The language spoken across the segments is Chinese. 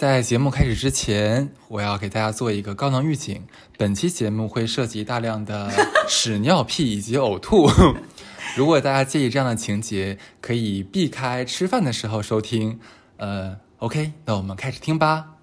在节目开始之前，我要给大家做一个高能预警：本期节目会涉及大量的 屎尿屁以及呕吐。如果大家介意这样的情节，可以避开吃饭的时候收听。呃，OK，那我们开始听吧。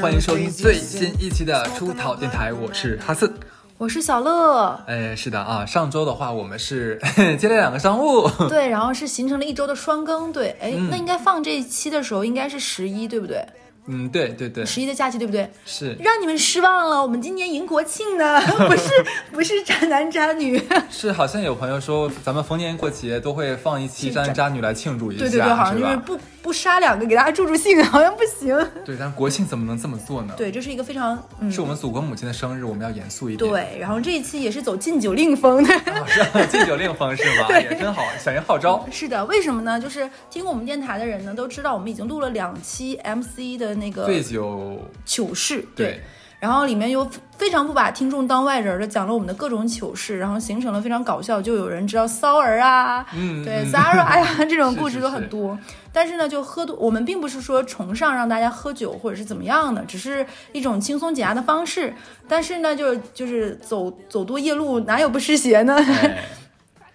欢迎收听最新一期的出逃电台，我是哈斯，我是小乐。哎，是的啊，上周的话我们是 接了两个商务，对，然后是形成了一周的双更，对，哎，那应该放这一期的时候应该是十一，对不对？嗯，对对对，十一的假期对不对？是。让你们失望了，我们今年迎国庆呢，不是不是渣男渣女，是好像有朋友说咱们逢年过节都会放一期渣男渣女来庆祝一下，对对对，好像就是不不杀两个给大家助助兴，好像不行。对，但国庆怎么能这么做呢？对，这是一个非常，是我们祖国母亲的生日，我们要严肃一点。对，然后这一期也是走禁酒令风的，是禁酒令风是吧？也真好，响应号召。是的，为什么呢？就是听过我们电台的人呢都知道，我们已经录了两期 MC 的那个醉酒。糗事对，然后里面又非常不把听众当外人的讲了我们的各种糗事，然后形成了非常搞笑，就有人知道骚儿啊，嗯，对，Zara 呀 这种故事都是很多。但是呢，就喝多，我们并不是说崇尚让大家喝酒或者是怎么样的，只是一种轻松解压的方式。但是呢，就就是走走多夜路，哪有不湿鞋呢？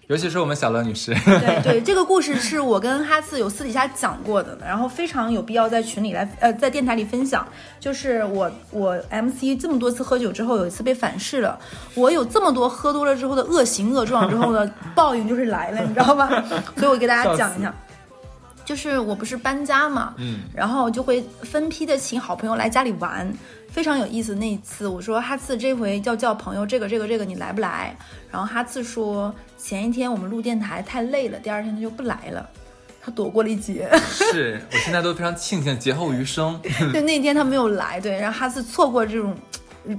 尤其是我们小乐女士，对对，这个故事是我跟哈次有私底下讲过的，然后非常有必要在群里来，呃，在电台里分享。就是我我 MC 这么多次喝酒之后，有一次被反噬了。我有这么多喝多了之后的恶行恶状之后的报应就是来了，你知道吧？所以我给大家讲一下，就是我不是搬家嘛，嗯，然后就会分批的请好朋友来家里玩。非常有意思。那一次，我说哈次这回要叫朋友，这个这个这个你来不来？然后哈次说前一天我们录电台太累了，第二天他就不来了，他躲过了一劫。是我现在都非常庆幸劫后余生。对，那天他没有来，对，然后哈次错过这种。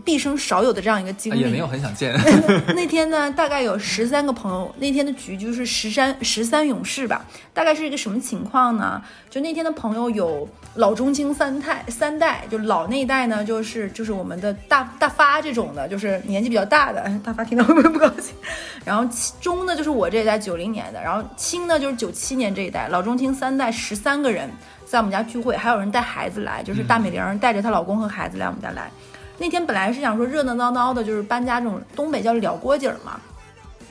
毕生少有的这样一个经历，也没有很想见。那天呢，大概有十三个朋友。那天的局就是十三十三勇士吧，大概是一个什么情况呢？就那天的朋友有老中青三代，三代就老那一代呢，就是就是我们的大大发这种的，就是年纪比较大的。大发听到会不会不高兴？然后中呢，就是我这一代九零年的，然后青呢就是九七年这一代，老中青三代十三个人在我们家聚会，还有人带孩子来，就是大美玲带着她老公和孩子来我们家来。那天本来是想说热热闹闹的，就是搬家这种东北叫了锅底儿嘛，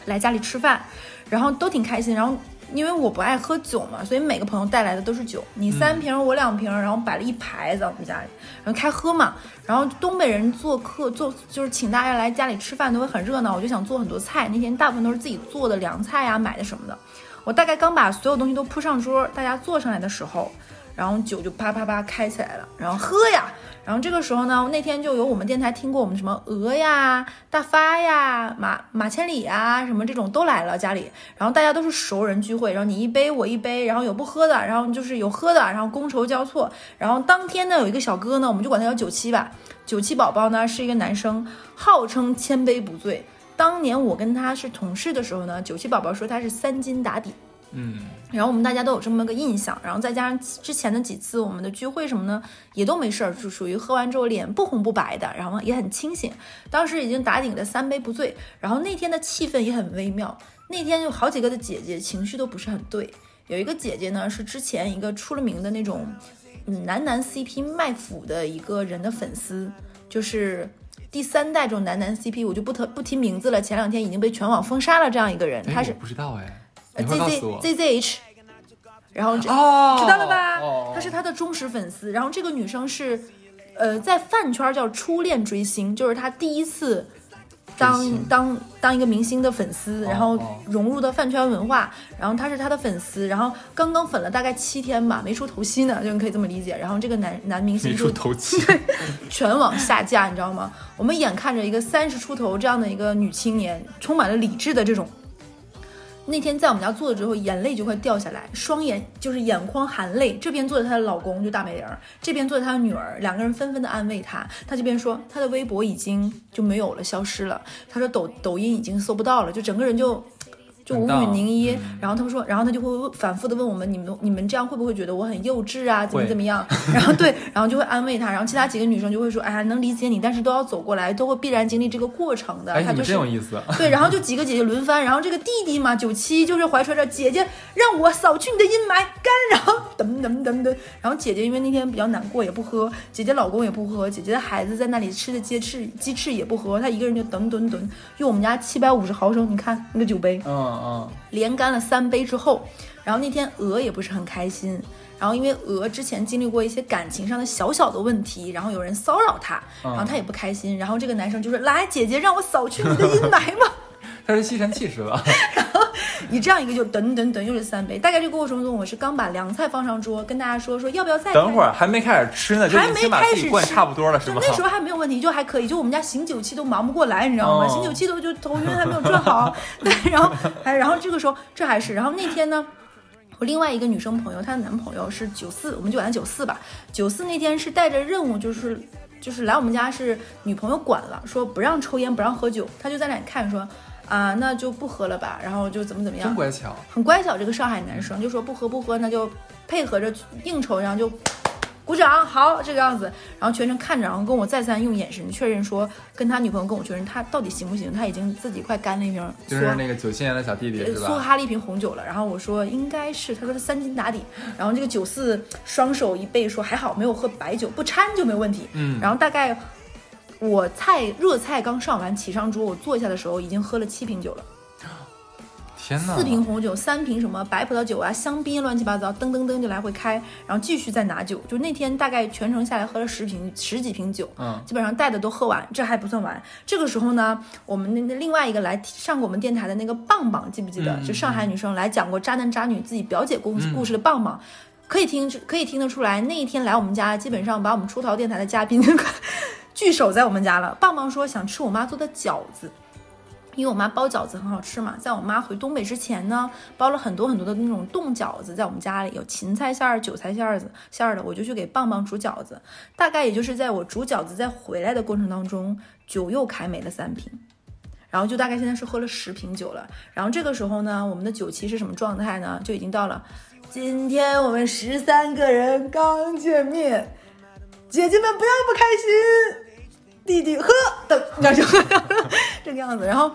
来家里吃饭，然后都挺开心。然后因为我不爱喝酒嘛，所以每个朋友带来的都是酒，你三瓶我两瓶，然后摆了一排在我们家里，然后开喝嘛。然后东北人做客做就是请大家来家里吃饭都会很热闹，我就想做很多菜。那天大部分都是自己做的凉菜呀、买的什么的。我大概刚把所有东西都铺上桌，大家坐上来的时候，然后酒就啪啪啪开起来了，然后喝呀。然后这个时候呢，那天就有我们电台听过我们什么鹅呀、大发呀、马马千里呀，什么这种都来了家里。然后大家都是熟人聚会，然后你一杯我一杯，然后有不喝的，然后就是有喝的，然后觥筹交错。然后当天呢，有一个小哥呢，我们就管他叫九七吧。九七宝宝呢是一个男生，号称千杯不醉。当年我跟他是同事的时候呢，九七宝宝说他是三斤打底。嗯，然后我们大家都有这么个印象，然后再加上之前的几次我们的聚会什么呢，也都没事儿，就属于喝完之后脸不红不白的，然后也很清醒。当时已经打顶的三杯不醉，然后那天的气氛也很微妙。那天有好几个的姐姐情绪都不是很对，有一个姐姐呢是之前一个出了名的那种，嗯，男男 CP 卖腐的一个人的粉丝，就是第三代这种男男 CP，我就不特不提名字了。前两天已经被全网封杀了这样一个人，他是不知道哎。Z Z Z Z H，然后这哦，知道了吧？他是他的忠实粉丝。然后这个女生是，呃，在饭圈叫初恋追星，就是她第一次当当当一个明星的粉丝，然后融入到饭圈文化。然后她是他的粉丝，然后刚刚粉了大概七天吧，没出头期呢，就你可以这么理解。然后这个男男明星没出头期，全网下架，你知道吗？我们眼看着一个三十出头这样的一个女青年，充满了理智的这种。那天在我们家坐了之后，眼泪就快掉下来，双眼就是眼眶含泪。这边坐着她的老公，就大美玲，这边坐着她的女儿，两个人纷纷的安慰她。她这边说，她的微博已经就没有了，消失了。她说抖抖音已经搜不到了，就整个人就就无语凝噎。然后他们说，然后他就会反复的问我们，你们你们这样会不会觉得我很幼稚啊？怎么怎么样？然后对，然后就会安慰他。然后其他几个女生就会说，哎呀，能理解你，但是都要走过来，都会必然经历这个过程的。哎，他就是真有意思。对，然后就几个姐姐轮番，然后这个弟弟嘛，九七就是怀揣着姐姐让我扫去你的阴霾，干，然后噔噔噔噔，然后姐姐因为那天比较难过也不喝，姐姐老公也不喝，姐姐的孩子在那里吃的鸡翅鸡翅也不喝，她一个人就噔噔噔用我们家七百五十毫升，你看那个酒杯，嗯嗯，连干了三杯之后，然后那天鹅也不是很开心，然后因为鹅之前经历过一些感情上的小小的问题，然后有人骚扰她，然后她也不开心，然后这个男生就说来姐姐让我扫去你的阴霾吧。他是吸尘器是吧？然 后你这样一个就等等等又是三杯，大概这个过程中我是刚把凉菜放上桌，跟大家说说要不要再等会儿还没开始吃呢，还没开始灌差不多了是吧？那时候还没有问题，就还可以，就我们家醒酒器都忙不过来，你知道吗？醒酒器都就头晕还没有转好，对，然后还然后这个时候这还是，然后那天呢，我另外一个女生朋友她的男朋友是九四，我们就管他九四吧，九四那天是带着任务就是就是来我们家是女朋友管了，说不让抽烟不让喝酒，他就在那里看说。啊，那就不喝了吧，然后就怎么怎么样，真乖巧，很乖巧。这个上海男生就说不喝不喝，那就配合着应酬，然后就鼓掌，好这个样子，然后全程看着，然后跟我再三用眼神确认说，跟他女朋友跟我确认他到底行不行，他已经自己快干了一瓶，就是那个九七年的小弟弟是吧？苏哈了一瓶红酒了，然后我说应该是，他说他三斤打底，然后这个九四双手一背说还好没有喝白酒，不掺就没问题，嗯，然后大概。我菜热菜刚上完，起上桌，我坐下的时候已经喝了七瓶酒了。天哪！四瓶红酒，三瓶什么白葡萄酒啊、香槟，乱七八糟，噔噔噔就来回开，然后继续再拿酒。就那天大概全程下来喝了十瓶十几瓶酒，嗯，基本上带的都喝完，这还不算完。这个时候呢，我们那那另外一个来上过我们电台的那个棒棒，记不记得？就上海女生来讲过渣男渣女自己表姐故故事的棒棒，可以听可以听得出来，那一天来我们家，基本上把我们出逃电台的嘉宾。聚首在我们家了。棒棒说想吃我妈做的饺子，因为我妈包饺子很好吃嘛。在我妈回东北之前呢，包了很多很多的那种冻饺子，在我们家里有芹菜馅儿、韭菜馅儿子馅儿的，我就去给棒棒煮饺子。大概也就是在我煮饺子再回来的过程当中，酒又开没了三瓶，然后就大概现在是喝了十瓶酒了。然后这个时候呢，我们的酒期是什么状态呢？就已经到了今天我们十三个人刚见面。姐姐们不要不开心，弟弟喝的，那就 这个样子。然后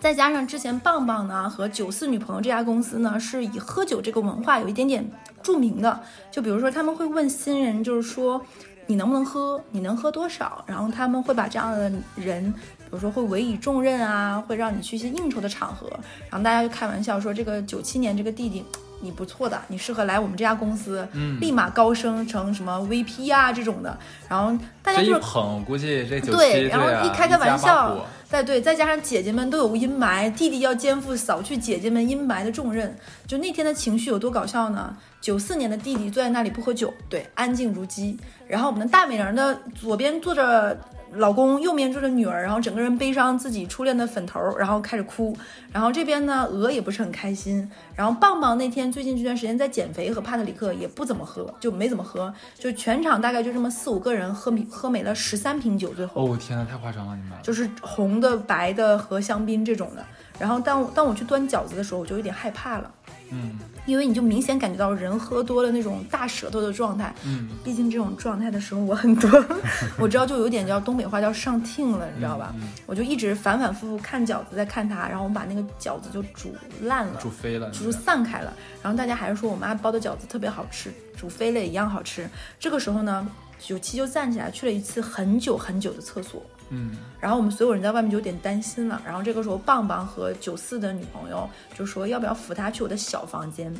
再加上之前棒棒呢和九四女朋友这家公司呢是以喝酒这个文化有一点点著名的。就比如说他们会问新人，就是说你能不能喝，你能喝多少？然后他们会把这样的人，比如说会委以重任啊，会让你去一些应酬的场合。然后大家就开玩笑说，这个九七年这个弟弟。你不错的，你适合来我们这家公司，嗯，立马高升成什么 VP 啊这种的。然后大家就是捧，估计这对，然后一开开玩笑，再对，再加上姐姐们都有阴霾，弟弟要肩负扫去姐姐们阴霾的重任。就那天的情绪有多搞笑呢？九四年的弟弟坐在那里不喝酒，对，安静如鸡。然后我们的大美人的左边坐着。老公右面坐着女儿，然后整个人背上自己初恋的粉头，然后开始哭。然后这边呢，鹅也不是很开心。然后棒棒那天最近这段时间在减肥，和帕特里克也不怎么喝，就没怎么喝。就全场大概就这么四五个人喝喝没了十三瓶酒，最后。哦我天呐，太夸张了你们！就是红的、白的和香槟这种的。然后当当我去端饺子的时候，我就有点害怕了。嗯。因为你就明显感觉到人喝多了那种大舌头的状态，嗯，毕竟这种状态的时候我很多，我知道就有点叫东北话叫上听了，你知道吧？我就一直反反复复看饺子，在看它，然后我们把那个饺子就煮烂了，煮飞了，煮散开了，然后大家还是说我妈包的饺子特别好吃，煮飞了也一样好吃。这个时候呢，九七就站起来去了一次很久很久的厕所。嗯，然后我们所有人在外面就有点担心了。然后这个时候，棒棒和九四的女朋友就说要不要扶他去我的小房间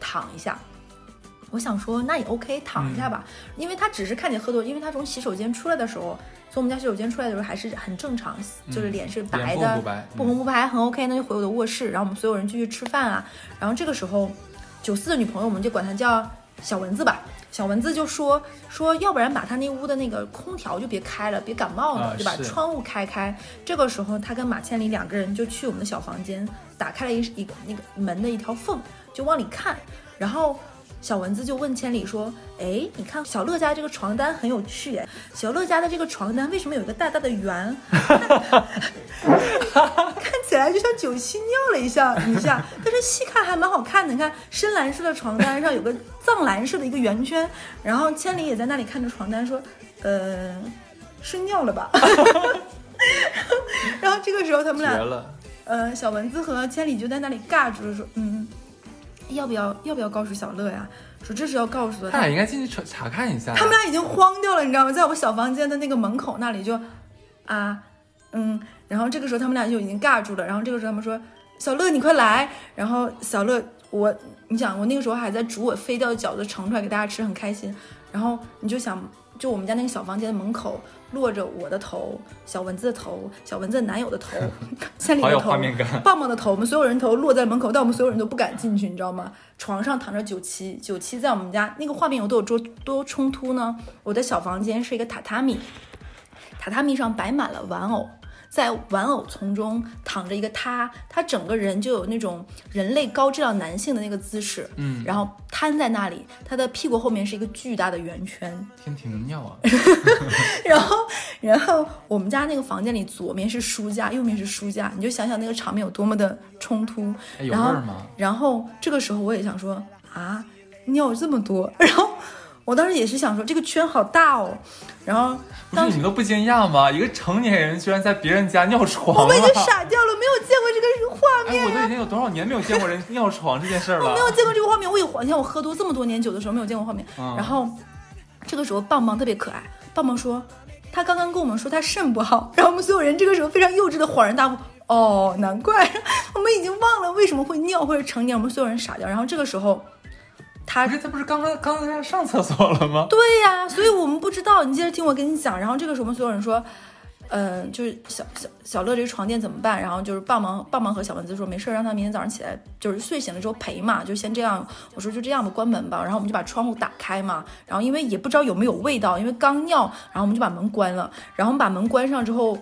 躺一下。我想说那也 OK，躺一下吧，因为他只是看你喝多，因为他从洗手间出来的时候，从我们家洗手间出来的时候还是很正常，就是脸是白的，不红不白，很 OK。那就回我的卧室，然后我们所有人继续吃饭啊。然后这个时候，九四的女朋友我们就管她叫小蚊子吧。小蚊子就说说，要不然把他那屋的那个空调就别开了，别感冒了，就把窗户开开。这个时候，他跟马千里两个人就去我们的小房间，打开了一一那个门的一条缝，就往里看。然后小蚊子就问千里说：“哎，你看小乐家这个床单很有趣哎，小乐家的这个床单为什么有一个大大的圆？看起来就像九七尿了一下一下，但是细看还蛮好看的。你看深蓝色的床单上有个藏蓝色的一个圆圈，然后千里也在那里看着床单说：呃，是尿了吧？然后这个时候他们俩，呃，小蚊子和千里就在那里尬住了说：嗯。”要不要要不要告诉小乐呀？说这是要告诉他俩应该进去查查看一下。他们俩已经慌掉了，你知道吗？在我小房间的那个门口那里就，啊，嗯，然后这个时候他们俩就已经尬住了。然后这个时候他们说：“小乐，你快来！”然后小乐，我，你想，我那个时候还在煮我飞掉的饺子盛出来给大家吃，很开心。然后你就想，就我们家那个小房间的门口。落着我的头，小蚊子的头，小蚊子男友的头，三里的头，棒棒的头，我们所有人头落在门口，但我们所有人都不敢进去，你知道吗？床上躺着九七，九七在我们家那个画面有多有多多冲突呢？我的小房间是一个榻榻米，榻榻米上摆满了玩偶。在玩偶丛中躺着一个他，他整个人就有那种人类高质量男性的那个姿势，嗯，然后瘫在那里，他的屁股后面是一个巨大的圆圈，天庭的尿啊！然后，然后我们家那个房间里，左面是书架，右面是书架，你就想想那个场面有多么的冲突。有味儿吗？然后这个时候我也想说啊，尿这么多，然后。我当时也是想说，这个圈好大哦，然后不是你们都不惊讶吗？一个成年人居然在别人家尿床我们已经傻掉了，没有见过这个画面。我都已经有多少年没有见过人尿床这件事了？我没有见过这个画面，我有，你看我喝多这么多年酒的时候没有见过画面。然后这个时候棒棒特别可爱，棒棒说他刚刚跟我们说他肾不好，然后我们所有人这个时候非常幼稚的恍然大悟，哦，难怪 我们已经忘了为什么会尿或者成年，我们所有人傻掉。然后这个时候。他不是他不是刚刚刚刚上厕所了吗？对呀，所以我们不知道。你接着听我跟你讲。然后这个时候我们所有人说，嗯，就是小小小乐这个床垫怎么办？然后就是棒棒棒棒和小蚊子说没事，让他明天早上起来就是睡醒了之后陪嘛，就先这样。我说就这样吧，关门吧。然后我们就把窗户打开嘛。然后因为也不知道有没有味道，因为刚尿，然后我们就把门关了。然后我们把门关上之后，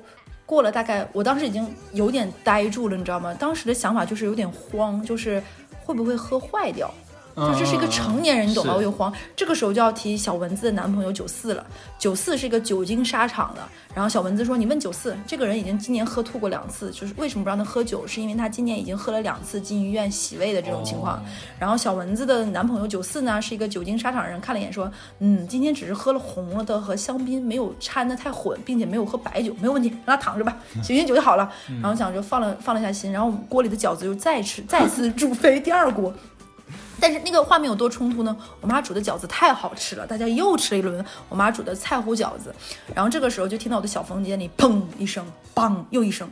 过了大概我当时已经有点呆住了，你知道吗？当时的想法就是有点慌，就是会不会喝坏掉。就这是一个成年人，你懂吗？我又慌。这个时候就要提小蚊子的男朋友九四了。九四是一个久经沙场的。然后小蚊子说：“你问九四，这个人已经今年喝吐过两次，就是为什么不让他喝酒？是因为他今年已经喝了两次进医院洗胃的这种情况。”然后小蚊子的男朋友九四呢，是一个久经沙场的人，看了一眼说：“嗯，今天只是喝了红了的和香槟，没有掺的太混，并且没有喝白酒，没有问题，让他躺着吧，醒醒酒就好了。”然后想着放了放了下心，然后锅里的饺子又再吃再次 煮飞第二锅。但是那个画面有多冲突呢？我妈煮的饺子太好吃了，大家又吃了一轮我妈煮的菜糊饺子。然后这个时候就听到我的小房间里砰一声，梆又一声，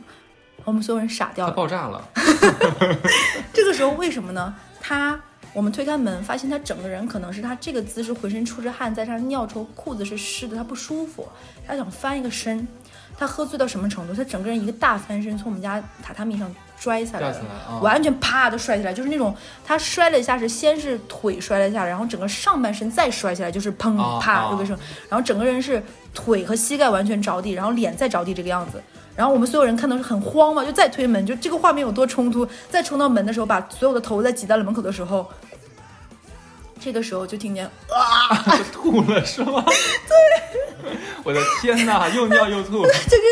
我们所有人傻掉了，爆炸了。这个时候为什么呢？他我们推开门，发现他整个人可能是他这个姿势，浑身出着汗，在上尿臭，裤子是湿的，他不舒服，他想翻一个身。他喝醉到什么程度？他整个人一个大翻身，从我们家榻榻米上。摔下来，完全啪的摔下来，就是那种他摔了一下是先是腿摔了一下，然后整个上半身再摔下来，就是砰啪这个声，然后整个人是腿和膝盖完全着地，然后脸再着地这个样子，然后我们所有人看到是很慌嘛，就再推门，就这个画面有多冲突，再冲到门的时候，把所有的头再挤在了门口的时候，这个时候就听见啊，吐了是吗？对，我的天哪，又尿又吐，这个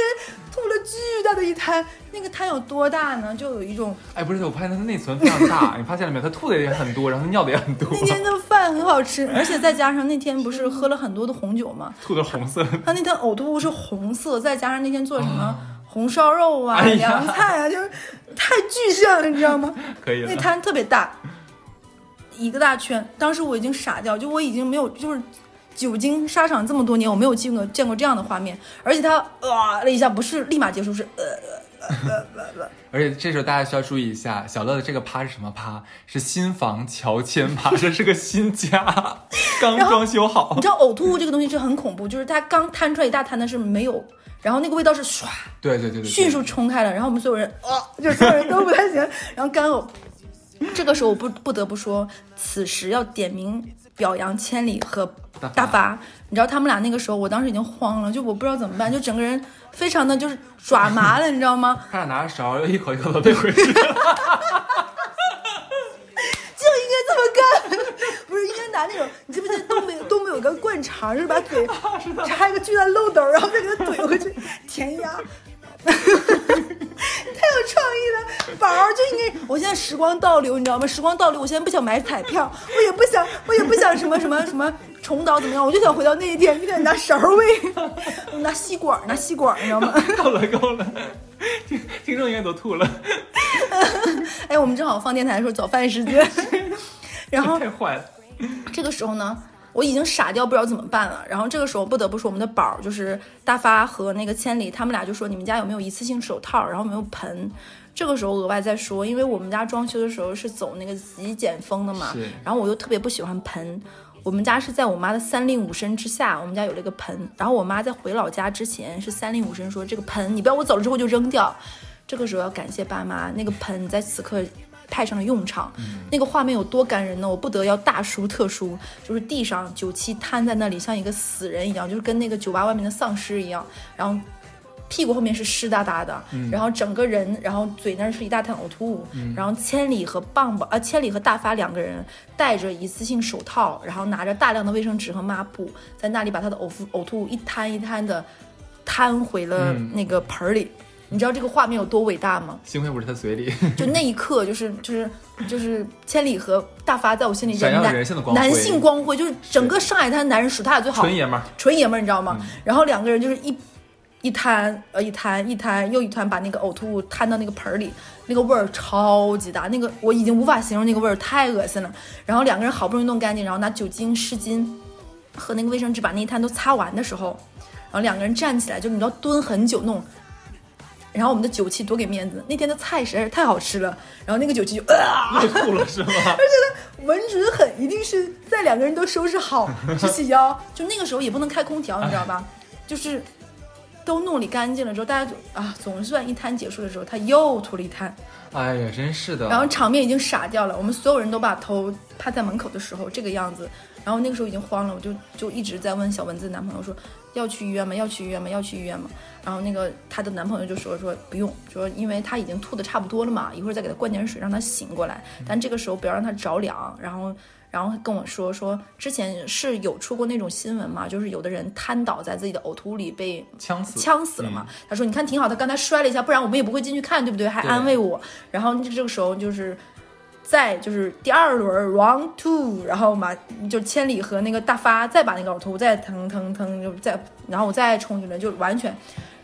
巨大的一滩，那个滩有多大呢？就有一种，哎，不是，我发现它的内存非常大，你发现了没有？它吐的也很多，然后他尿的也很多。那天的饭很好吃，而且再加上那天不是喝了很多的红酒吗？吐的红色。他那天呕吐物是红色，再加上那天做什么红烧肉啊、凉菜啊，就是太具象了，你知道吗？可以。那滩特别大，一个大圈。当时我已经傻掉，就我已经没有就是。久经沙场这么多年，我没有见过见过这样的画面，而且他啊了一下，不是立马结束，是呃呃呃呃呃。而且这时候大家需要注意一下，小乐的这个趴是什么趴？是新房乔迁趴，这是个新家，刚装修好。你知道呕吐物这个东西是很恐怖，就是它刚摊出来一大滩的是没有，然后那个味道是唰，对对对对，迅速冲开了，然后我们所有人啊，就所有人都不太行，然后干呕。这个时候我不不得不说，此时要点名表扬千里和。大发，你知道他们俩那个时候，我当时已经慌了，就我不知道怎么办，就整个人非常的就是爪麻了，你知道吗？他俩拿着勺又，一口一口的喂回去。就应该这么干，不是应该拿那种，你记不记得东北东北有个灌肠，是把嘴 插一个巨大漏斗，然后再给它怼回去填鸭。太有创意了，宝儿就应该。我现在时光倒流，你知道吗？时光倒流，我现在不想买彩票，我也不想，我也不想什么什么什么重蹈怎么样，我就想回到那一天，就想拿勺喂，拿吸管，拿吸管，你知道吗？够了够了，听听众应该都吐了。哎，我们正好放电台的时候早饭时间，然后太坏了。这个时候呢？我已经傻掉，不知道怎么办了。然后这个时候不得不说，我们的宝儿就是大发和那个千里，他们俩就说：“你们家有没有一次性手套？然后没有盆？”这个时候额外再说，因为我们家装修的时候是走那个极简风的嘛。然后我又特别不喜欢盆。我们家是在我妈的三令五申之下，我们家有了一个盆。然后我妈在回老家之前是三令五申说：“这个盆你不要我走了之后就扔掉。”这个时候要感谢爸妈，那个盆在此刻。派上了用场，那个画面有多感人呢？我不得要大书特书，就是地上酒七瘫在那里，像一个死人一样，就是跟那个酒吧外面的丧尸一样。然后屁股后面是湿哒哒的，然后整个人，然后嘴那是一大滩呕吐物。然后千里和棒棒啊，千里和大发两个人戴着一次性手套，然后拿着大量的卫生纸和抹布，在那里把他的呕吐呕吐物一滩一滩的摊回了那个盆里。你知道这个画面有多伟大吗？幸亏不是他嘴里。就那一刻，就是就是就是千里和大发在我心里闪耀男人性的光辉，男性光辉，就是整个上海滩男人数他俩最好，纯爷们儿，纯爷们儿，你知道吗？然后两个人就是一一摊呃一摊一摊又一摊，把那个呕吐物摊到那个盆儿里，那个味儿超级大，那个我已经无法形容那个味儿，太恶心了。然后两个人好不容易弄干净，然后拿酒精湿巾和那个卫生纸把那一摊都擦完的时候，然后两个人站起来，就你知道蹲很久弄。然后我们的酒气多给面子，那天的菜实在是太好吃了，然后那个酒气就 啊，吐了是吗？而且闻准很，一定是在两个人都收拾好 直起腰，就那个时候也不能开空调，你知道吧？就是都弄理干净了之后，大家就啊，总算一摊结束的时候，他又吐了一摊。哎呀，真是的。然后场面已经傻掉了，我们所有人都把头趴在门口的时候，这个样子。然后那个时候已经慌了，我就就一直在问小蚊子男朋友说，要去医院吗？要去医院吗？要去医院吗？然后那个她的男朋友就说说不用，说因为她已经吐的差不多了嘛，一会儿再给她灌点水让她醒过来，但这个时候不要让她着凉。然后然后跟我说说之前是有出过那种新闻嘛，就是有的人瘫倒在自己的呕吐物里被呛死呛死了嘛。他说你看挺好，他刚才摔了一下，不然我们也不会进去看，对不对？还安慰我。然后这个时候就是。再就是第二轮 round two，然后嘛，就千里和那个大发再把那个呕吐再腾腾腾就再，然后我再冲一轮就完全，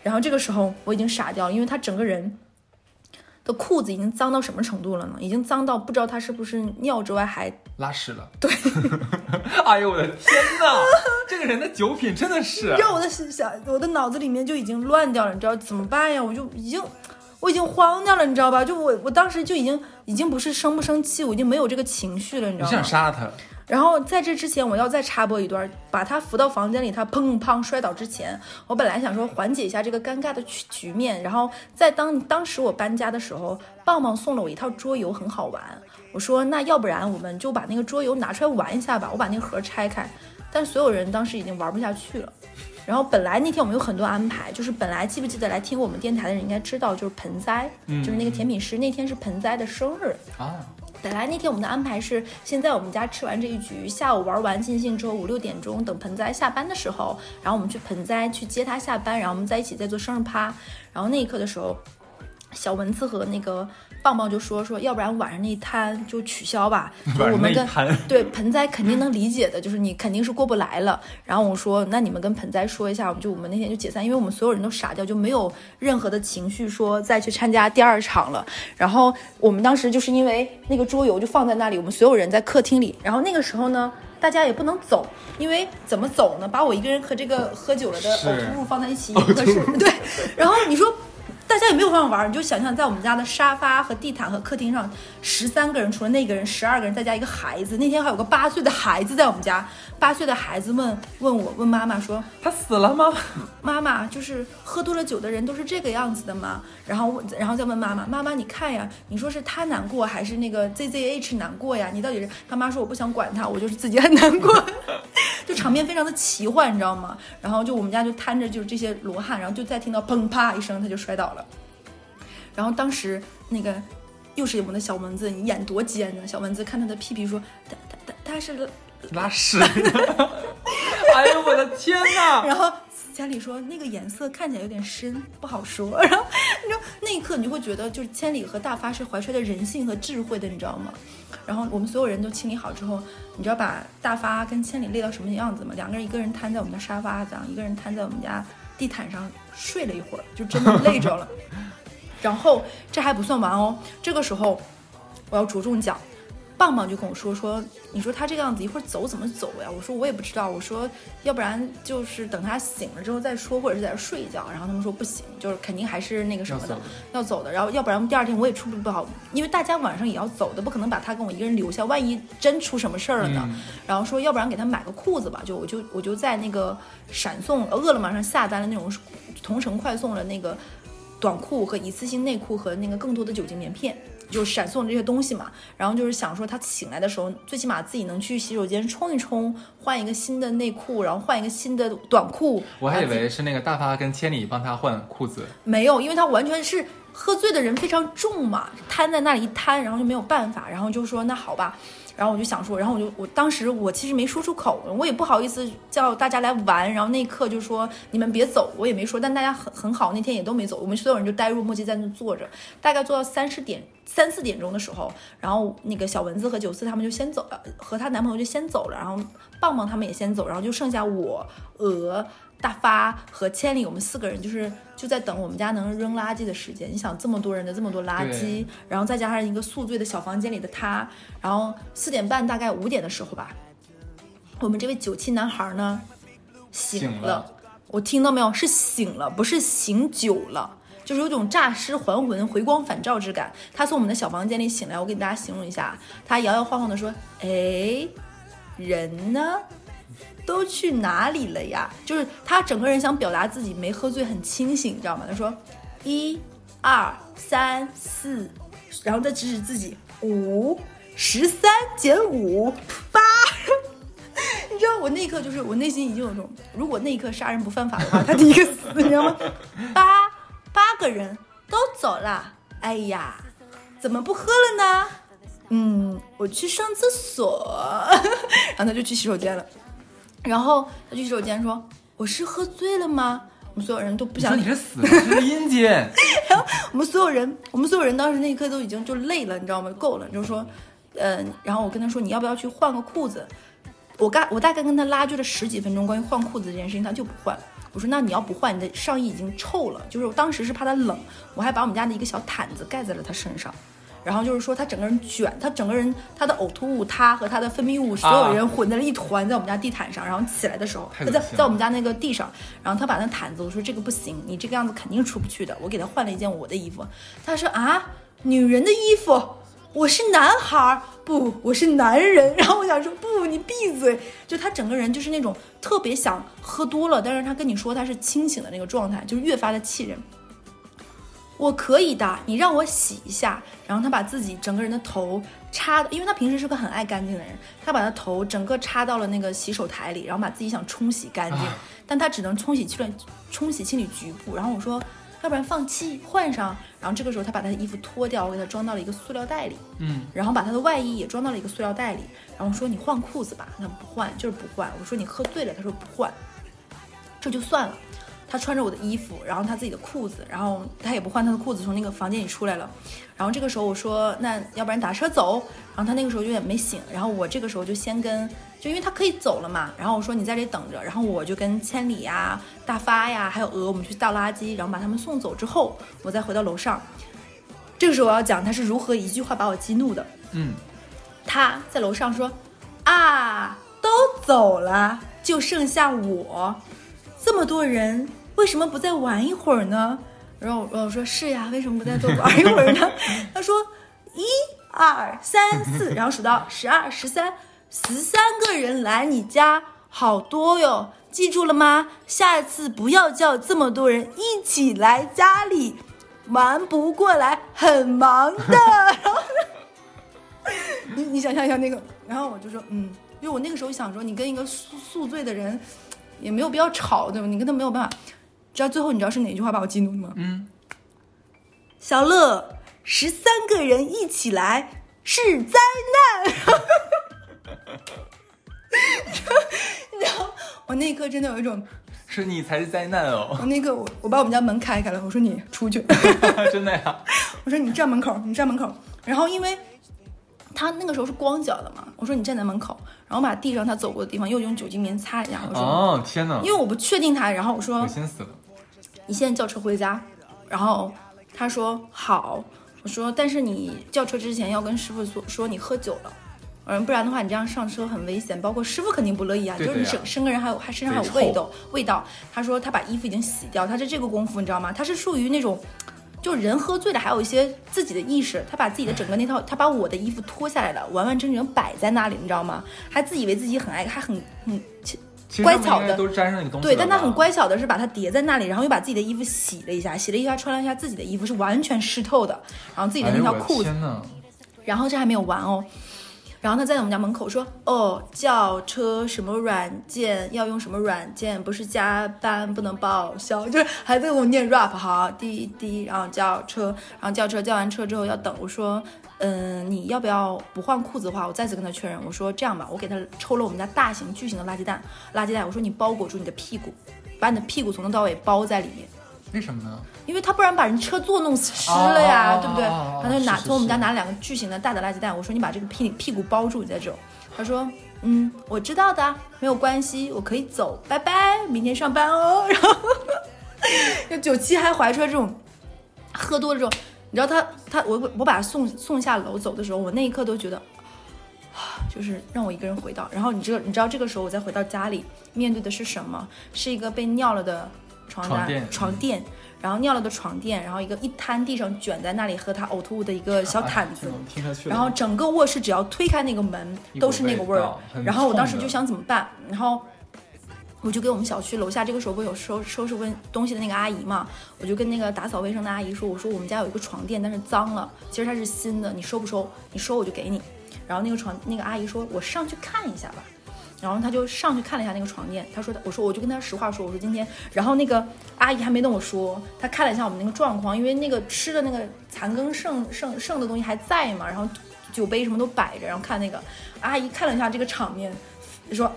然后这个时候我已经傻掉了，因为他整个人的裤子已经脏到什么程度了呢？已经脏到不知道他是不是尿之外还拉屎了。对，哎呦我的天哪，这个人的酒品真的是，让我的想我的脑子里面就已经乱掉了，你知道怎么办呀？我就已经。我已经慌掉了，你知道吧？就我，我当时就已经，已经不是生不生气，我已经没有这个情绪了，你知道吗？想杀他。然后在这之前，我要再插播一段，把他扶到房间里，他砰砰摔倒之前，我本来想说缓解一下这个尴尬的局局面。然后在当当时我搬家的时候，棒棒送了我一套桌游，很好玩。我说那要不然我们就把那个桌游拿出来玩一下吧。我把那个盒拆开，但所有人当时已经玩不下去了。然后本来那天我们有很多安排，就是本来记不记得来听我们电台的人应该知道，就是盆栽，就是那个甜品师那天是盆栽的生日啊。本来那天我们的安排是先在我们家吃完这一局，下午玩完尽兴之后五六点钟等盆栽下班的时候，然后我们去盆栽去接他下班，然后我们在一起再做生日趴。然后那一刻的时候，小蚊子和那个。棒棒就说说，要不然晚上那一摊就取消吧。就我们跟对盆栽肯定能理解的，就是你肯定是过不来了。然后我说，那你们跟盆栽说一下，我们就我们那天就解散，因为我们所有人都傻掉，就没有任何的情绪说再去参加第二场了。然后我们当时就是因为那个桌游就放在那里，我们所有人在客厅里。然后那个时候呢，大家也不能走，因为怎么走呢？把我一个人和这个喝酒了的呕吐物放在一起合适。对，然后你说。大家也没有办法玩，你就想象在我们家的沙发和地毯和客厅上，十三个人，除了那个人，十二个人，再加一个孩子。那天还有个八岁的孩子在我们家，八岁的孩子问问我问妈妈说：“他死了吗？”妈妈就是喝多了酒的人都是这个样子的吗？然后问，然后再问妈妈：“妈妈，你看呀，你说是他难过还是那个 ZZH 难过呀？你到底是？”他妈说：“我不想管他，我就是自己很难过。”就场面非常的奇幻，你知道吗？然后就我们家就摊着就是这些罗汉，然后就再听到砰啪一声，他就摔倒了。然后当时那个又是我们的小蚊子，你眼多尖呢？小蚊子看他的屁屁说：“他他他他是拉屎。哎呦我的天哪！然后千里说那个颜色看起来有点深，不好说。然后你知道那一刻你就会觉得，就是千里和大发是怀揣着人性和智慧的，你知道吗？然后我们所有人都清理好之后，你知道把大发跟千里累到什么样子吗？两个人一个人瘫在我们的沙发上，一个人瘫在我们家地毯上睡了一会儿，就真的累着了。然后这还不算完哦，这个时候我要着重讲。棒棒就跟我说说，你说他这个样子一会儿走怎么走呀？我说我也不知道，我说要不然就是等他醒了之后再说，或者是在这睡一觉。然后他们说不行，就是肯定还是那个什么的要走的。然后要不然第二天我也处理不好，因为大家晚上也要走的，不可能把他跟我一个人留下，万一真出什么事儿了呢？然后说要不然给他买个裤子吧，就我就我就在那个闪送饿了么上下单的那种同城快送的那个短裤和一次性内裤和那个更多的酒精棉片。就闪送这些东西嘛，然后就是想说他醒来的时候，最起码自己能去洗手间冲一冲，换一个新的内裤，然后换一个新的短裤。我还以为是那个大发跟千里帮他换裤子，没有，因为他完全是喝醉的人非常重嘛，瘫在那里一瘫，然后就没有办法，然后就说那好吧。然后我就想说，然后我就我当时我其实没说出口，我也不好意思叫大家来玩。然后那一刻就说你们别走，我也没说。但大家很很好，那天也都没走，我们所有人就呆若木鸡在那坐着。大概坐到三四点三四点钟的时候，然后那个小蚊子和九四他们就先走了，和她男朋友就先走了。然后棒棒他们也先走，然后就剩下我鹅。大发和千里，我们四个人就是就在等我们家能扔垃圾的时间。你想这么多人的这么多垃圾，然后再加上一个宿醉的小房间里的他，然后四点半大概五点的时候吧，我们这位九七男孩呢醒了。我听到没有？是醒了，不是醒酒了，就是有种诈尸还魂、回光返照之感。他从我们的小房间里醒来，我给大家形容一下，他摇摇晃晃的说：“哎，人呢？”都去哪里了呀？就是他整个人想表达自己没喝醉，很清醒，你知道吗？他说，一、二、三、四，然后再指指自己，五、十三减五八。你知道我那一刻就是我内心已经有种，如果那一刻杀人不犯法的话，他第一个死，你知道吗？八八个人都走了，哎呀，怎么不喝了呢？嗯，我去上厕所，然后他就去洗手间了。然后他去洗手间说：“我是喝醉了吗？”我们所有人都不想。你是死了，是阴间。然后我们所有人，我们所有人当时那一刻都已经就累了，你知道吗？够了，就是说，嗯，然后我跟他说：“你要不要去换个裤子？”我大我大概跟他拉锯了十几分钟关于换裤子这件事情，他就不换。我说：“那你要不换，你的上衣已经臭了。”就是我当时是怕他冷，我还把我们家的一个小毯子盖在了他身上。然后就是说，他整个人卷，他整个人，他的呕吐物，他和他的分泌物，所有人混在了一团，在我们家地毯上。然后起来的时候，他在在我们家那个地上，然后他把那毯子，我说这个不行，你这个样子肯定出不去的。我给他换了一件我的衣服，他说啊，女人的衣服，我是男孩，不，我是男人。然后 我想说，不，你闭嘴。就他整个人就是那种特别想喝多了，但是他跟你说他是清醒的那个状态，就是越发的气人。我可以的，你让我洗一下。然后他把自己整个人的头插，因为他平时是个很爱干净的人，他把他头整个插到了那个洗手台里，然后把自己想冲洗干净，但他只能冲洗清理冲洗清理局部。然后我说，要不然放弃换上。然后这个时候他把他的衣服脱掉，我给他装到了一个塑料袋里，嗯，然后把他的外衣也装到了一个塑料袋里。然后说你换裤子吧，他不换，就是不换。我说你喝醉了，他说不换，这就算了。他穿着我的衣服，然后他自己的裤子，然后他也不换他的裤子，从那个房间里出来了。然后这个时候我说，那要不然打车走。然后他那个时候有点没醒。然后我这个时候就先跟，就因为他可以走了嘛。然后我说你在这里等着。然后我就跟千里呀、大发呀，还有鹅，我们去倒垃圾，然后把他们送走之后，我再回到楼上。这个时候我要讲他是如何一句话把我激怒的。嗯，他在楼上说，啊，都走了，就剩下我，这么多人。为什么不再玩一会儿呢？然后我说是呀，为什么不再多玩一会儿呢？他说一二三四，然后数到十二十三，十三个人来你家，好多哟，记住了吗？下次不要叫这么多人一起来家里，玩不过来，很忙的。然 后你你想象一下那个，然后我就说嗯，因为我那个时候想说，你跟一个宿宿醉的人也没有必要吵，对吧？你跟他没有办法。知道最后你知道是哪句话把我激怒的吗？嗯，小乐，十三个人一起来是灾难。你知道，我那一刻真的有一种，是你才是灾难哦，我那个我我把我们家门开开了，我说你出去，真的呀。我说你站门口，你站门口。然后因为他那个时候是光脚的嘛，我说你站在门口，然后把地上他走过的地方又用酒精棉擦一下。我说哦天哪，因为我不确定他，然后我说恶心死了。你现在叫车回家，然后他说好，我说但是你叫车之前要跟师傅说说你喝酒了，嗯，不然的话你这样上车很危险，包括师傅肯定不乐意啊，就是你整身个人还有还身上还有味道味道。他说他把衣服已经洗掉，他是这个功夫你知道吗？他是属于那种。就人喝醉了，还有一些自己的意识，他把自己的整个那套，他把我的衣服脱下来了，完完整整摆在那里，你知道吗？还自以为自己很爱，还很很乖巧的都沾上那个东西对，但他很。乖巧的是把它叠在那里，然后又把自己的衣服洗了一下，洗了一下穿了一下自己的衣服，是完全湿透的，然后自己的那条裤子，天哪！然后这还没有完哦。然后他在我们家门口说：“哦，叫车什么软件要用什么软件，不是加班不能报销，就是还在给我念 rap 好滴滴，然后叫车，然后叫车，叫完车之后要等。我说，嗯，你要不要不换裤子的话，我再次跟他确认。我说这样吧，我给他抽了我们家大型巨型的垃圾袋，垃圾袋，我说你包裹住你的屁股，把你的屁股从头到尾包在里面。”为什么呢？因为他不然把人车座弄湿了呀，哦对不对？然后他就拿从我们家拿了两个巨型的大的垃圾袋，我说你把这个屁屁股包住，你再走。他说嗯，我知道的，没有关系，我可以走，拜拜，明天上班哦。然后就九七还怀揣这种喝多了这种，你知道他他我我把他送送下楼走的时候，我那一刻都觉得。啊 就是让我一个人回到，然后你知道，你知道这个时候我再回到家里，面对的是什么？是一个被尿了的床单、床垫然后尿了的床垫，然后一个一摊地上卷在那里和他呕吐物的一个小毯子。然后整个卧室只要推开那个门都是那个味儿然后我当时就想怎么办，然后我就给我们小区楼下这个时候不有收收拾问东西的那个阿姨嘛，我就跟那个打扫卫生的阿姨说，我说我们家有一个床垫，但是脏了，其实它是新的，你收不收？你收我就给你。然后那个床那个阿姨说，我上去看一下吧。然后她就上去看了一下那个床垫，她说，我说我就跟她实话说，我说今天，然后那个阿姨还没跟我说，她看了一下我们那个状况，因为那个吃的那个残羹剩剩剩的东西还在嘛，然后酒杯什么都摆着，然后看那个阿姨看了一下这个场面，她说，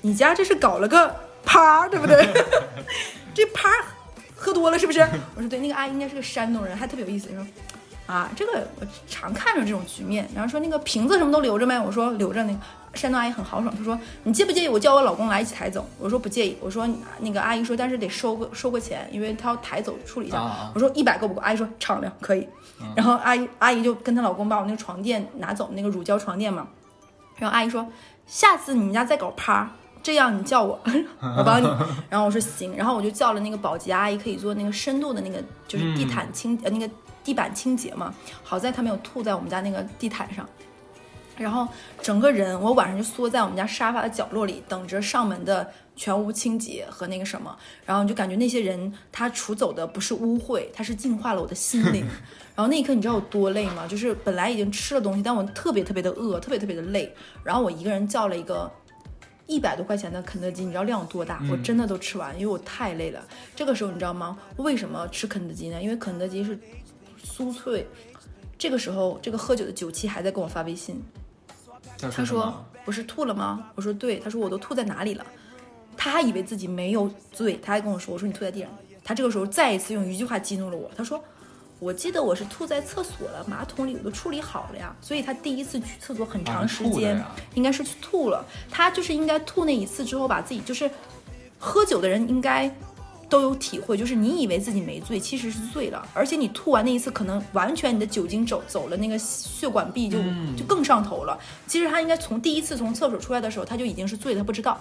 你家这是搞了个趴，对不对？这趴喝多了是不是？我说对，那个阿姨应该是个山东人，还特别有意思，说。啊，这个我常看着这种局面，然后说那个瓶子什么都留着没？我说留着。那个山东阿姨很豪爽，她说你介不介意我叫我老公来一起抬走？我说不介意。我说那个阿姨说，但是得收个收个钱，因为她要抬走处理一下。啊我说一百够不够？阿姨说敞亮可以。然后阿姨阿姨就跟她老公把我那个床垫拿走，那个乳胶床垫嘛。然后阿姨说下次你们家再搞趴。这样你叫我，我帮你。然后我说行，然后我就叫了那个保洁阿姨，可以做那个深度的那个，就是地毯清、呃那个地板清洁嘛。好在她没有吐在我们家那个地毯上。然后整个人，我晚上就缩在我们家沙发的角落里，等着上门的全屋清洁和那个什么。然后你就感觉那些人他除走的不是污秽，他是净化了我的心灵。然后那一刻你知道有多累吗？就是本来已经吃了东西，但我特别特别的饿，特别特别的累。然后我一个人叫了一个一百多块钱的肯德基，你知道量有多大？我真的都吃完，因为我太累了。这个时候你知道吗？为什么吃肯德基呢？因为肯德基是酥脆。这个时候，这个喝酒的酒气还在跟我发微信，他他说：“不是吐了吗？”我说：“对。”他说：“我都吐在哪里了？”他还以为自己没有醉，他还跟我说：“我说你吐在地上。”他这个时候再一次用一句话激怒了我，他说：“我记得我是吐在厕所了，马桶里我都处理好了呀。”所以他第一次去厕所很长时间，应该是去吐了。他就是应该吐那一次之后，把自己就是喝酒的人应该都有体会，就是你以为自己没醉，其实是醉了，而且你吐完那一次，可能完全你的酒精走走了那个血管壁就、嗯就更上头了。其实他应该从第一次从厕所出来的时候，他就已经是醉了，他不知道。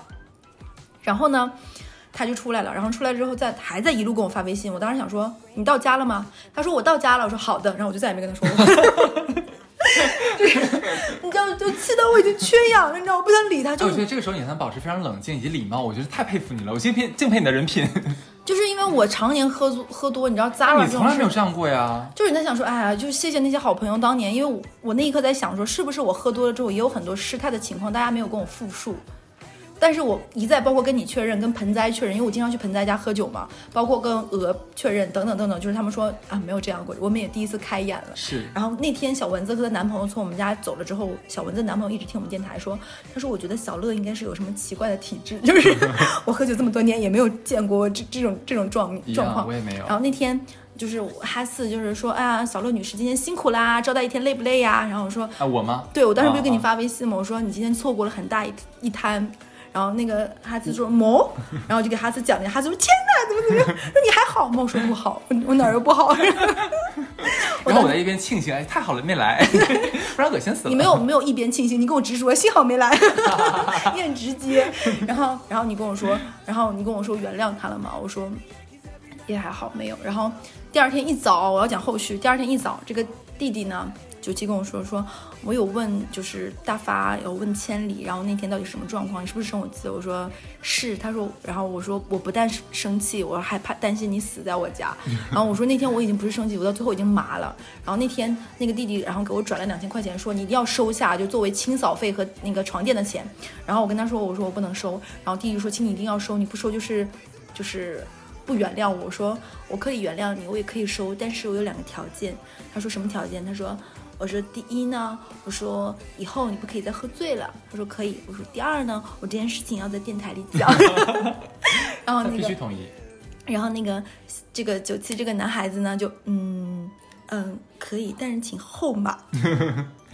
然后呢，他就出来了，然后出来之后在还在一路跟我发微信，我当时想说你到家了吗？他说我到家了，我说好的，然后我就再也没跟他说话。就是你知道，就气得我已经缺氧了，你知道，我不想理他，就是我觉得这个时候你还能保持非常冷静以及礼貌，我觉得太佩服你了，我敬佩敬佩你的人品。就是因为我常年喝多喝多，你知道 Zara 你这种事从来没有这样过呀。就是你在想说，哎呀，就谢谢那些好朋友当年，因为我我那一刻在想说，是不是我喝多了之后也有很多失态的情况，大家没有跟我复述。但是我一再包括跟你确认，跟盆栽确认，因为我经常去盆栽家喝酒嘛，包括跟鹅确认等等等等，就是他们说啊没有这样过，我们也第一次开眼了。是，然后那天小蚊子和她男朋友从我们家走了之后，小蚊子男朋友一直听我们电台说，他说我觉得小乐应该是有什么奇怪的体质，就是 我喝酒这么多年也没有见过这这种这种状，状况我。也没有然。后那天就是哈四就是说，哎呀，小乐女士今天辛苦啦，招待一天累不累呀？然后我说，啊，我吗？对我当时不就给你啊发微信吗？我说你今天错过了很大一一摊。然后那个哈斯说某，然后我就给哈斯讲了哈斯说天哪，怎么怎么样？那你还好吗？我说不好，我我哪儿又不好？然后我在一边庆幸，哎，太好了，没来，不然恶心死了。你没有没有一边庆幸，你跟我直说，幸好没来，你很直接。然后然后你跟我说，然后你跟我说原谅他了吗？我说也还好，没有。然后第二天一早，我要讲后续。第二天一早，这个弟弟呢，九七跟我说说，我有问就是大发，有问千里，然后那天到底什么状况？你是不是生我气？我说是。他说，然后我说我不但是生气，我还怕担心你死在我家。然后我说那天我已经不是生气，我到最后已经麻了。然后那天那个弟弟，然后给我转了两千块钱，说你一定要收下，就作为清扫费和那个床垫的钱。然后我跟他说，我说我不能收。然后弟弟说，请，你一定要收，你不收就是就是不原谅我。我说我可以原谅你，我也可以收，但是我有两个条件。他说什么条件？他说。我说第一呢，我说以后你不可以再喝醉了。他说可以。我说第二呢，我这件事情要在电台里讲。然后他那个必须同意。然后那个这个九七这个男孩子呢，就嗯嗯可以，但是请后码。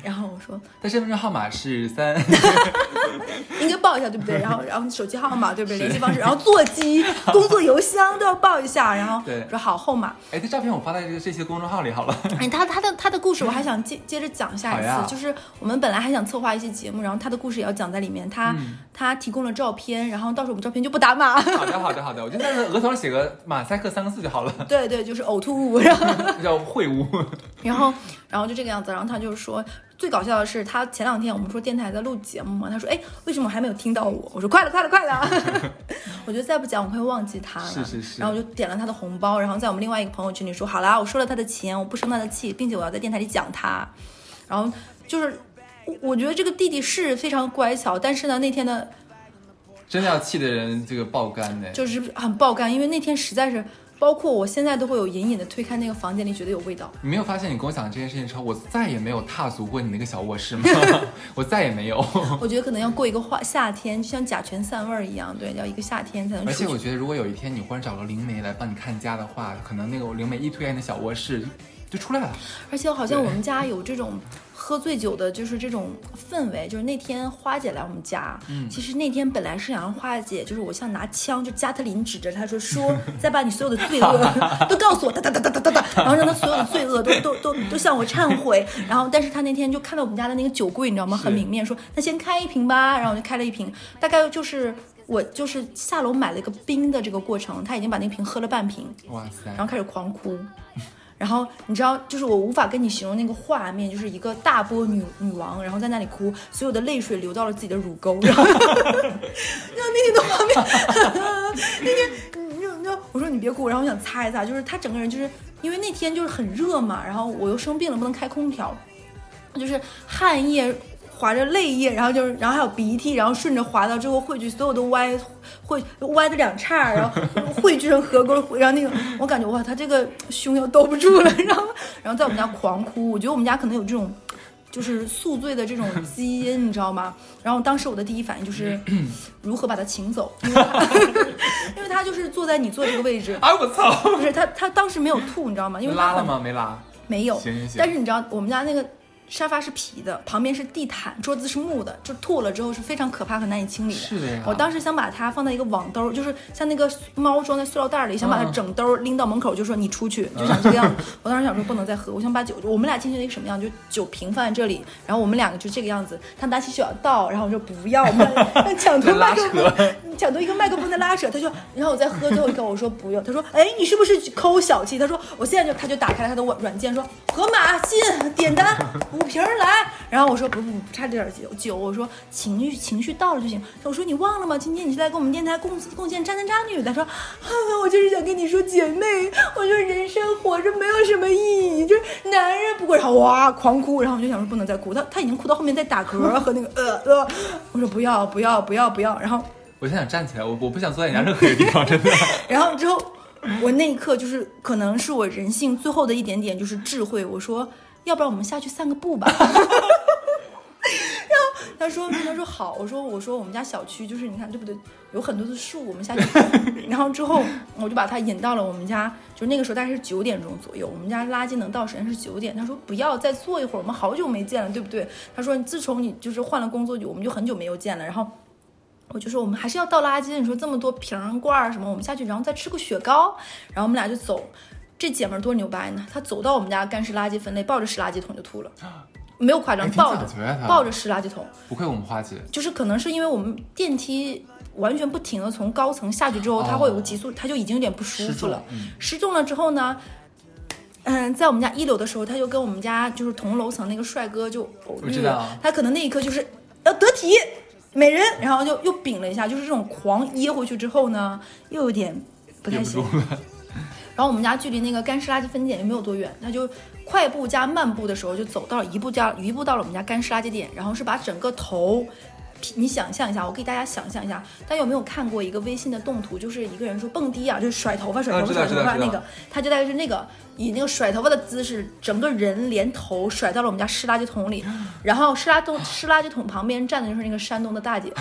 然后我说他身份证号码是三，应该报一下，对不对？然后然后手机号码对不对？联系方式，然后座机、工作邮箱都要报一下。然后 对说好后码。哎，这照片我发在这个这些公众号里好了。哎，他他的他的故事我还想接接着讲下一次，就是我们本来还想策划一期节目，然后他的故事也要讲在里面。他、嗯他提供了照片，然后到时候我们照片就不打码。好的，好的，好的，我就在那额头上写个马赛克三个字就好了，对对，就是呕吐物，然后。这叫秽物。然后，然后就这个样子。然后他就说，最搞笑的是，他前两天我们说电台在录节目嘛，他说，哎，为什么还没有听到我？我说快了，快了，快了。我觉得再不讲，我会忘记他了。是是是然后我就点了他的红包，然后在我们另外一个朋友圈里说，好啦，我收了他的钱，我不生他的气，并且我要在电台里讲他。然后就是，我我觉得这个弟弟是非常乖巧，但是呢，那天呢，真的要气的人这个爆肝呢。就是很爆肝，因为那天实在是。包括我现在都会有隐隐的推开那个房间里，觉得有味道。你没有发现你跟我讲这件事情之后，我再也没有踏足过你那个小卧室吗？我再也没有。我觉得可能要过一个夏夏天，就像甲醛散味儿一样，对，要一个夏天才能而且。我觉得，如果有一天你忽然找个灵媒来帮你看家的话，可能那个灵媒一推开你的小卧室就就出来了。而且好像我们家有这种喝醉酒的，就是这种氛围。就是那天花姐来我们家，嗯其实那天本来是想让花姐，就是我像拿枪，就加特林指着她说 说，再把你所有的罪恶 都告诉我，哒哒哒哒哒哒哒，然后让她所有的罪恶都都都都向我忏悔。然后，但是她那天就看到我们家的那个酒柜，你知道吗？很明面，说那先开一瓶吧，然后我就开了一瓶，大概就是。我就是下楼买了一个冰的这个过程，他已经把那瓶喝了半瓶，哇塞！然后开始狂哭。然后你知道，就是我无法跟你形容那个画面，就是一个大波女女王，然后在那里哭，所有的泪水流到了自己的乳沟，然后，然后那天的画面，那天你知道，你知道，我说你别哭，然后我想擦一擦，就是他整个人就是因为那天就是很热嘛，然后我又生病了，不能开空调，就是汗液滑着泪液，然后就是，然后还有鼻涕，然后顺着滑到之后汇聚，所有都歪，汇歪的两叉，然后 汇聚成河沟，然后那个我感觉哇，他这个胸要兜不住了，然后然后在我们家狂哭，我觉得我们家可能有这种。就是宿醉的这种基因，你知道吗？然后当时我的第一反应就是 如何把他请走，因为他因为他就是坐在你坐这个位置，哎我操！不是他他当时没有吐，你知道吗？因为拉了吗？没拉。没有，行行行但是你知道我们家那个沙发是皮的，旁边是地毯，桌子是木的，就吐了之后是非常可怕和难以清理的。是的呀我当时想把它放在一个网兜，就是像那个猫装在塑料袋里，想把它嗯整兜拎到门口，就说你出去，就想这个样子。我当时想说不能再喝，我想把酒，我们俩进去一个什么样，就酒瓶放在这里，然后我们两个就这个样子。他拿起酒要倒，然后我说不要，我们抢 夺麦克风，抢夺一个麦克风的拉扯，他就，然后我再喝最后一口，我说不用，他说，哎，你是不是抠小气？他说我现在就，他就打开了他的软软件，说河马信点单五瓶来，然后我说不不不，差这点酒酒，我说情绪情绪到了就行。我说你忘了吗？今天你是来给我们电台贡贡献渣男渣女的。他说，啊，我就是想跟你说姐妹，我说人生活着没有什么意义，就是男人不过，然后哇狂哭，然后我就想说不能再哭，他他已经哭到后面在打嗝和那个呃呃，我说不要不要不要不要，然后我现在想站起来，我我不想坐在你家任何一个地方，真的。然后之后，我那一刻就是可能是我人性最后的一点点就是智慧，我说，要不然我们下去散个步吧。然后他说他说好，我说我说我们家小区就是你看对不对，有很多的树，我们下去。然后之后我就把他引到了我们家，就那个时候大概是九点钟左右，我们家垃圾能到时间是九点。他说不要再坐一会儿，我们好久没见了，对不对？他说自从你就是换了工作就我们就很久没有见了，然后。我就说我们还是要倒垃圾，你说这么多瓶罐儿什么，我们下去然后再吃个雪糕，然后我们俩就走。这姐们儿多牛掰呢，她走到我们家干湿垃圾分类，抱着湿垃圾桶就吐了，没有夸张，抱着抱着湿垃圾桶，不愧我们花姐，就是可能是因为我们电梯完全不停的从高层下去之后，它会有个急速，它就已经有点不舒服了失重了之后呢，嗯，在我们家一楼的时候，他就跟我们家就是同楼层那个帅哥就偶遇了，他可能那一刻就是要得体美人，然后就又屏了一下，就是这种狂噎回去之后呢，又有点不太行。然后我们家距离那个干湿垃圾分拣也没有多远，他就快步加慢步的时候就走到了一步加一步到了我们家干湿垃圾点，然后是把整个头。你想象一下，我给大家想象一下，大家有没有看过一个微信的动图？就是一个人说蹦迪啊，就是甩头发、甩头发、甩头发那个，他就大概是那个以那个甩头发的姿势，整个人连头甩到了我们家湿垃圾桶里，然后湿垃桶湿垃圾桶旁边站的就是那个山东的大姐，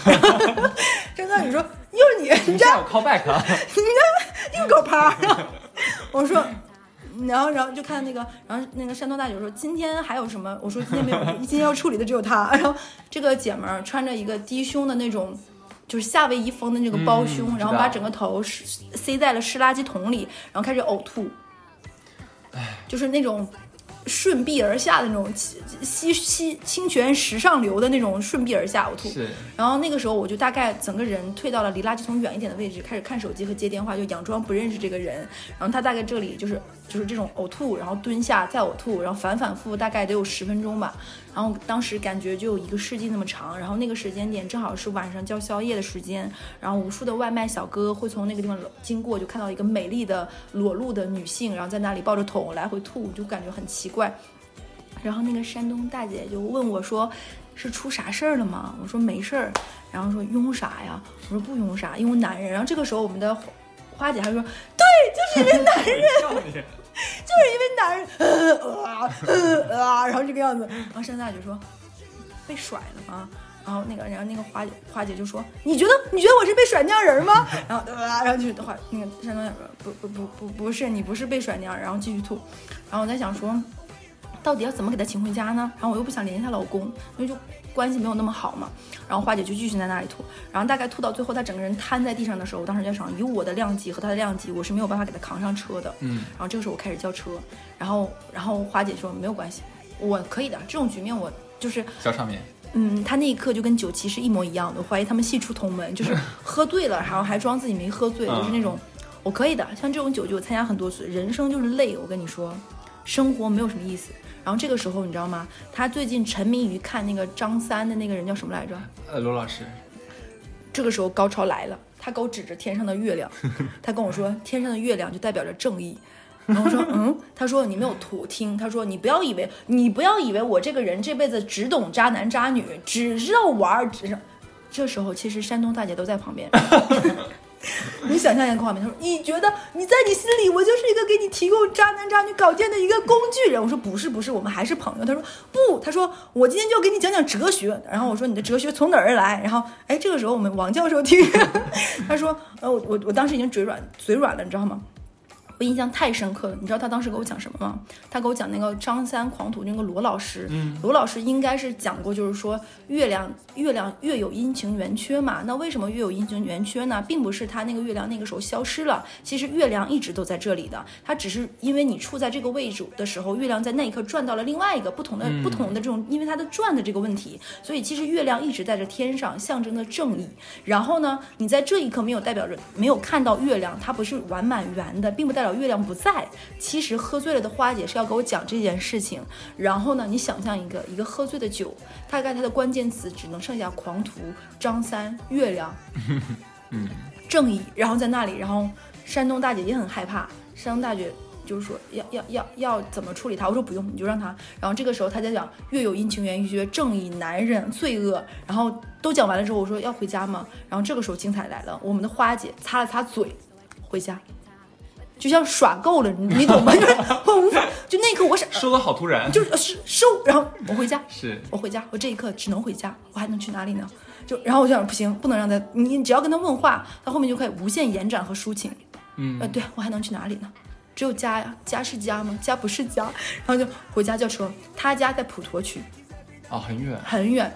真的，你说又是你，你这 callback 啊？硬狗趴。我说，然后然后就看那个，然后那个山东大姐说今天还有什么？我说今天没有，今天要处理的只有他。然后这个姐们儿穿着一个低胸的那种。就是夏威夷风的那个包胸，嗯然后把整个头塞在了湿垃圾桶里，然后开始呕吐，就是那种顺臂而下的那种西西清泉石上流的那种顺臂而下呕吐。是然后那个时候我就大概整个人退到了离垃圾桶远一点的位置，开始看手机和接电话，就佯装不认识这个人。然后他大概这里就是就是这种呕吐，然后蹲下再呕吐，然后反反复复大概得有十分钟吧。然后当时感觉就有一个世纪那么长。然后那个时间点正好是晚上叫宵夜的时间，然后无数的外卖小哥会从那个地方经过，就看到一个美丽的裸露的女性，然后在那里抱着桶来回吐，就感觉很奇怪。然后那个山东大姐就问我说：“是出啥事儿了吗？”我说没事儿。然后说拥啥呀？我说不拥啥，拥男人。然后这个时候我们的花姐还说：“对，就是因为男人，就是因为男人，呃啊呃啊，然后这个样子。”然后山东大姐说：“被甩了吗？”然后那个，然后那个花姐花姐就说：“你觉得你觉得我是被甩那样人吗？” 然后呃，然后就是话那个山东说：“不不不不不是，你不是被甩那样。”然后继续吐。然后我在想说。到底要怎么给她请回家呢？然后我又不想联系她老公，因为就关系没有那么好嘛。然后花姐就继续在那里吐，然后大概吐到最后，她整个人瘫在地上的时候，我当时在想，以我的量级和她的量级，我是没有办法给她扛上车的。嗯，然后这个时候我开始叫车，然后然后花姐说没有关系，我可以的。这种局面我就是叫上面，嗯，他那一刻就跟酒旗是一模一样的，我怀疑他们系出同门，就是 喝醉了，然后还装自己没喝醉，嗯就是那种我可以的。像这种酒局我参加很多次，人生就是累，我跟你说，生活没有什么意思。然后这个时候你知道吗？他最近沉迷于看那个张三的那个人叫什么来着？呃，罗老师，这个时候高潮来了，他给我指着天上的月亮，他跟我说天上的月亮就代表着正义。然后我说 嗯，他说你没有图听，他说你不要以为你不要以为我这个人这辈子只懂渣男渣女，只知道玩儿，只是。这时候其实山东大姐都在旁边。你想象一下画面，他说：“你觉得你在你心里，我就是一个给你提供渣男渣女稿件的一个工具人。”我说：“不是，不是，我们还是朋友。”他说：“不，他说我今天就给你讲讲哲学。”然后我说：“你的哲学从哪儿而来？”然后，哎，这个时候我们王教授听，他说：“呃，我我当时已经嘴软嘴软了，你知道吗？”我印象太深刻了，你知道他当时给我讲什么吗？他给我讲那个张三狂徒那个罗老师，嗯罗老师应该是讲过，就是说月亮月亮月有阴晴圆缺嘛。那为什么月有阴晴圆缺呢？并不是他那个月亮那个时候消失了，其实月亮一直都在这里的，它只是因为你处在这个位置的时候，月亮在那一刻转到了另外一个不同的、不同的这种，因为它的转的这个问题，所以其实月亮一直在这天上，象征着正义。然后呢，你在这一刻没有代表着没有看到月亮，它不是完满圆的，并不代表月亮不在。其实喝醉了的花姐是要给我讲这件事情。然后呢，你想象一个一个喝醉的酒，大概它的关键词只能剩下狂徒、张三、月亮、嗯，正义，然后在那里，然后山东大姐也很害怕，山东大姐就是说要要要要怎么处理他？我说不用，你就让他。然后这个时候他在讲月有阴晴圆圆缺，正义、男人、罪恶，然后都讲完了之后，我说要回家吗？然后这个时候精彩来了，我们的花姐擦了擦嘴，回家。就像耍够了，你你懂吗？就是我无法，就那一刻我是收的好突然，就是是收，然后我回家，是我回家，我这一刻只能回家，我还能去哪里呢？就然后我就想不行，不能让他，你只要跟他问话，他后面就可以无限延展和抒情。嗯呃，对我还能去哪里呢？只有家呀，家是家吗？家不是家，然后就回家叫车。他家在普陀区，哦，很远，很远，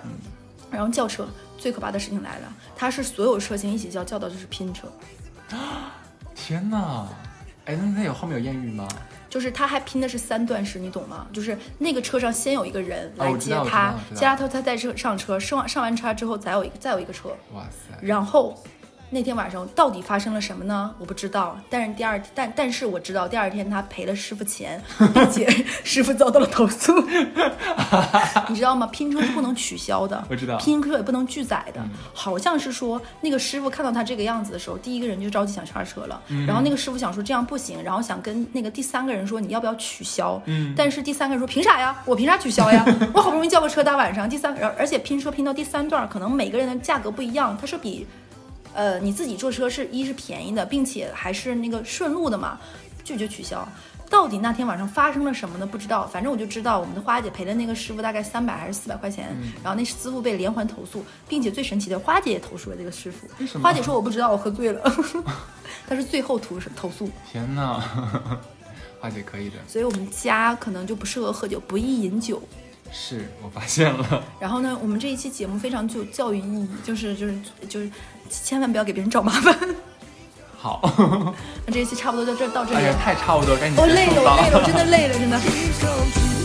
然后叫车。最可怕的事情来了，他是所有车型一起叫，叫到就是拼车，天哪！哎，那那有后面有艳遇吗？就是他还拼的是三段式，你懂吗？就是那个车上先有一个人来接他接他他他再车上车，上完上完车之后再有一个再有一个车，哇塞，然后那天晚上到底发生了什么呢？我不知道，但是第二但但是我知道第二天他赔了师傅钱，并且师傅遭到了投诉，你知道吗？拼车是不能取消的，我知道拼车也不能拒载的，好像是说那个师傅看到他这个样子的时候，第一个人就着急想刹车了，然后那个师傅想说这样不行，然后想跟那个第三个人说你要不要取消，嗯但是第三个人说凭啥呀？我凭啥取消呀？我好不容易叫个车大晚上，第三而而且拼车拼到第三段，可能每个人的价格不一样，它是比。呃，你自己坐车是一是便宜的，并且还是那个顺路的嘛，拒绝取消。到底那天晚上发生了什么呢？不知道，反正我就知道我们的花姐赔了那个师傅大概三百还是四百块钱，然后那师傅被连环投诉，并且最神奇的，花姐也投诉了这个师傅为什。么花姐说我不知道，我喝醉了，她是最后投投诉，天哪！花姐可以的，所以我们家可能就不适合喝酒，不宜饮酒。是我发现了。然后呢，我们这一期节目非常具有教育意义，就是就是就是，千万不要给别人找麻烦。好，那这一期差不多就这到这哎呀里了，，太差不多，赶紧我累了，我累了，我真的累了，真的。